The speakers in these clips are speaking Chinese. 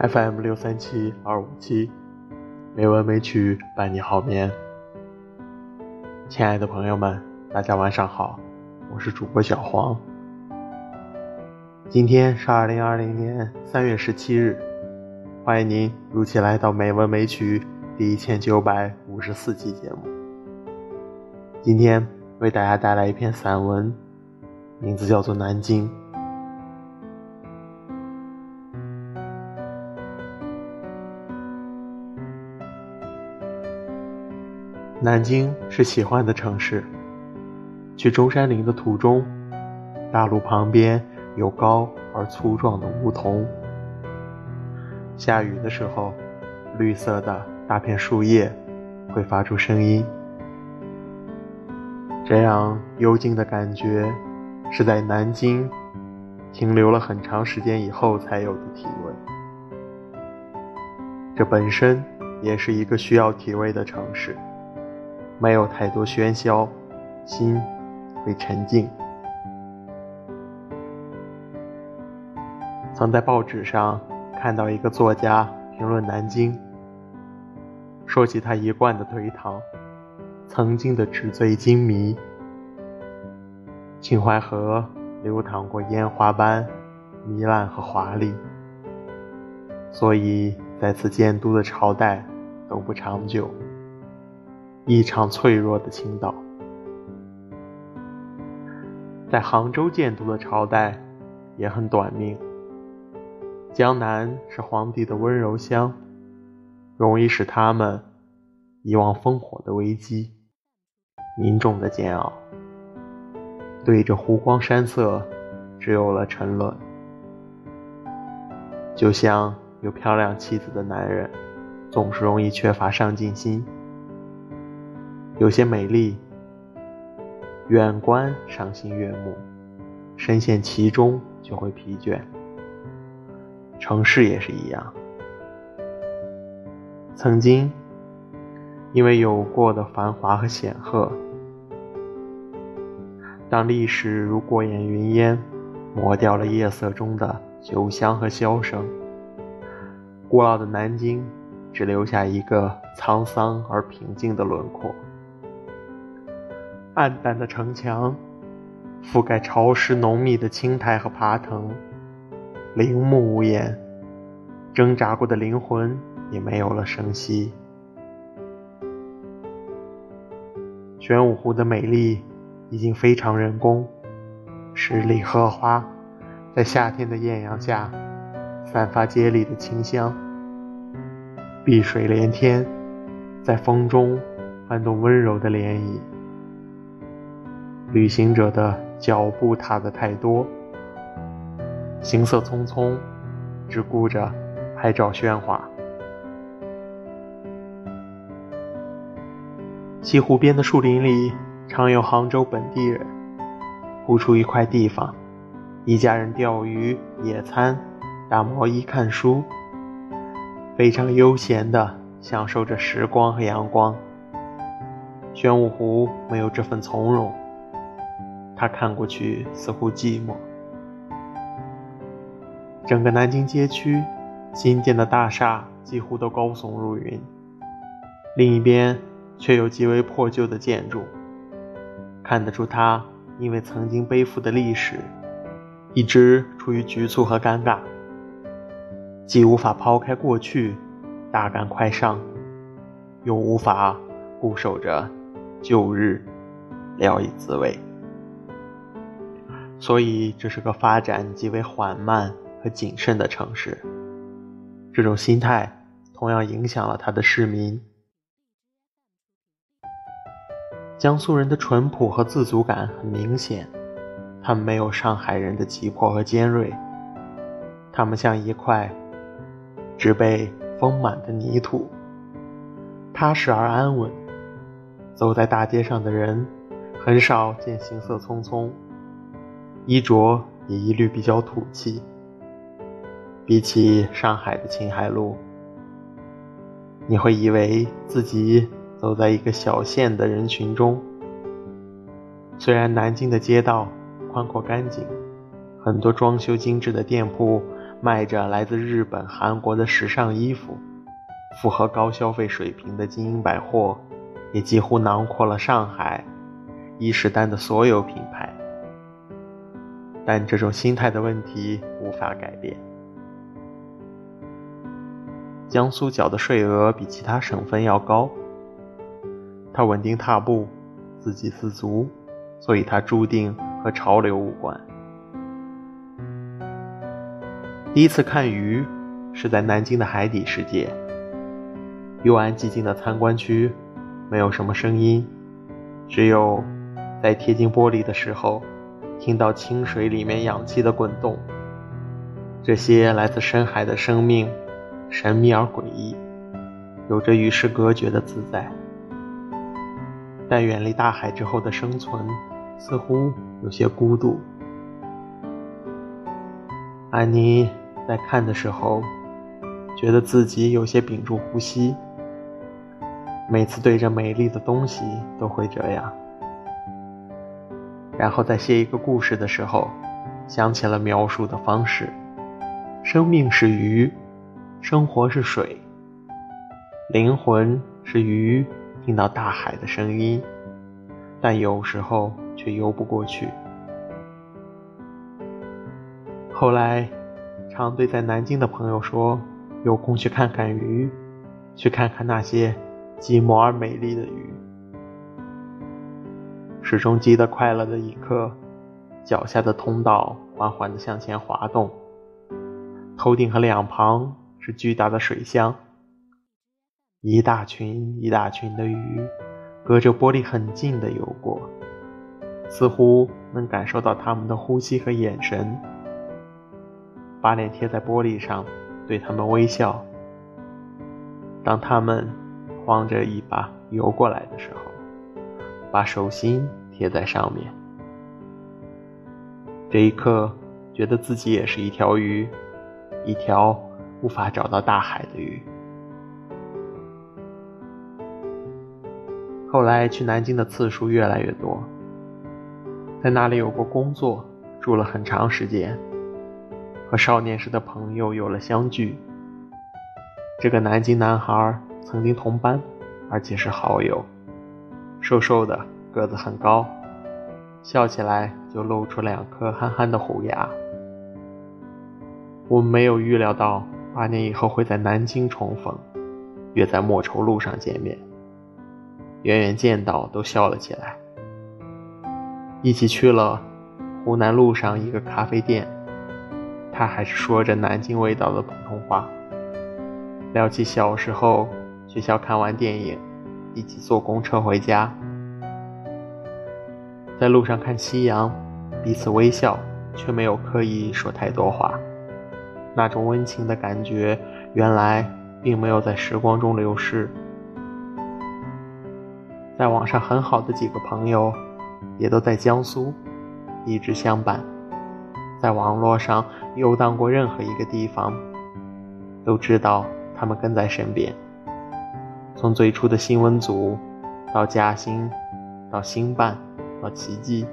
FM 六三七二五七，美文美曲伴你好眠。亲爱的朋友们，大家晚上好，我是主播小黄。今天是二零二零年三月十七日，欢迎您如期来到美文美曲第一千九百五十四期节目。今天为大家带来一篇散文，名字叫做《南京》。南京是喜欢的城市。去中山陵的途中，大路旁边有高而粗壮的梧桐。下雨的时候，绿色的大片树叶会发出声音。这样幽静的感觉，是在南京停留了很长时间以后才有的体味。这本身也是一个需要体味的城市。没有太多喧嚣，心会沉静。曾在报纸上看到一个作家评论南京，说起他一贯的颓唐，曾经的纸醉金迷，秦淮河流淌过烟花般糜烂和华丽，所以在此建都的朝代都不长久。异常脆弱的青岛，在杭州建都的朝代也很短命。江南是皇帝的温柔乡，容易使他们遗忘烽火的危机、民众的煎熬。对着湖光山色，只有了沉沦。就像有漂亮妻子的男人，总是容易缺乏上进心。有些美丽，远观赏心悦目，深陷其中就会疲倦。城市也是一样，曾经因为有过的繁华和显赫，当历史如过眼云烟，抹掉了夜色中的酒香和箫声，古老的南京只留下一个沧桑而平静的轮廓。暗淡的城墙，覆盖潮湿浓密的青苔和爬藤，陵墓无言，挣扎过的灵魂也没有了声息。玄武湖的美丽已经非常人工，十里荷花在夏天的艳阳下散发接力的清香，碧水连天，在风中翻动温柔的涟漪。旅行者的脚步踏得太多，行色匆匆，只顾着拍照喧哗。西湖边的树林里，常有杭州本地人铺出一块地方，一家人钓鱼、野餐、打毛衣、看书，非常悠闲地享受着时光和阳光。玄武湖没有这份从容。他看过去似乎寂寞。整个南京街区，新建的大厦几乎都高耸入云，另一边却有极为破旧的建筑，看得出他因为曾经背负的历史，一直处于局促和尴尬，既无法抛开过去，大干快上，又无法固守着旧日，聊以自慰。所以，这是个发展极为缓慢和谨慎的城市。这种心态同样影响了他的市民。江苏人的淳朴和自足感很明显，他们没有上海人的急迫和尖锐，他们像一块植被丰满的泥土，踏实而安稳。走在大街上的人，很少见行色匆匆。衣着也一律比较土气，比起上海的青海路，你会以为自己走在一个小县的人群中。虽然南京的街道宽阔干净，很多装修精致的店铺卖着来自日本、韩国的时尚衣服，符合高消费水平的精英百货，也几乎囊括了上海伊势丹的所有品牌。但这种心态的问题无法改变。江苏缴的税额比其他省份要高，他稳定踏步，自给自足，所以他注定和潮流无关。第一次看鱼是在南京的海底世界，幽暗寂静的参观区，没有什么声音，只有在贴近玻璃的时候，听到清水里面氧气的滚动。这些来自深海的生命，神秘而诡异，有着与世隔绝的自在。但远离大海之后的生存，似乎有些孤独。安妮。在看的时候，觉得自己有些屏住呼吸。每次对着美丽的东西都会这样。然后在写一个故事的时候，想起了描述的方式：生命是鱼，生活是水，灵魂是鱼，听到大海的声音，但有时候却游不过去。后来。常对在南京的朋友说：“有空去看看鱼，去看看那些寂寞而美丽的鱼。”始终记得快乐的一刻，脚下的通道缓缓地向前滑动，头顶和两旁是巨大的水箱，一大群一大群的鱼，隔着玻璃很近的游过，似乎能感受到它们的呼吸和眼神。把脸贴在玻璃上，对他们微笑。当他们晃着尾巴游过来的时候，把手心贴在上面。这一刻，觉得自己也是一条鱼，一条无法找到大海的鱼。后来去南京的次数越来越多，在那里有过工作，住了很长时间。和少年时的朋友有了相聚。这个南京男孩曾经同班，而且是好友。瘦瘦的，个子很高，笑起来就露出两颗憨憨的虎牙。我们没有预料到八年以后会在南京重逢，约在莫愁路上见面。远远见到都笑了起来。一起去了湖南路上一个咖啡店。他还是说着南京味道的普通话，聊起小时候学校看完电影，一起坐公车回家，在路上看夕阳，彼此微笑，却没有刻意说太多话。那种温情的感觉，原来并没有在时光中流失。在网上很好的几个朋友，也都在江苏，一直相伴。在网络上游荡过任何一个地方，都知道他们跟在身边。从最初的新闻组，到嘉兴，到新办，和奇迹，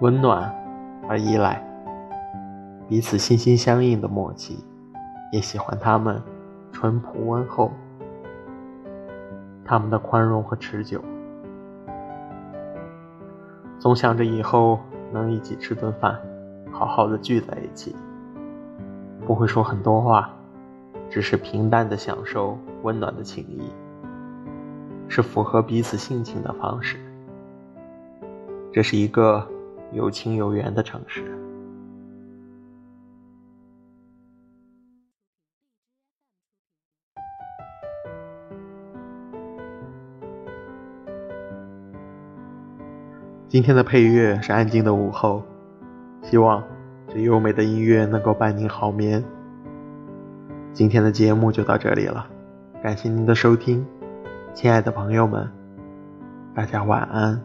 温暖而依赖，彼此心心相印的默契，也喜欢他们淳朴温厚，他们的宽容和持久，总想着以后。能一起吃顿饭，好好的聚在一起，不会说很多话，只是平淡的享受温暖的情谊，是符合彼此性情的方式。这是一个有情有缘的城市。今天的配乐是安静的午后，希望这优美的音乐能够伴您好眠。今天的节目就到这里了，感谢您的收听，亲爱的朋友们，大家晚安。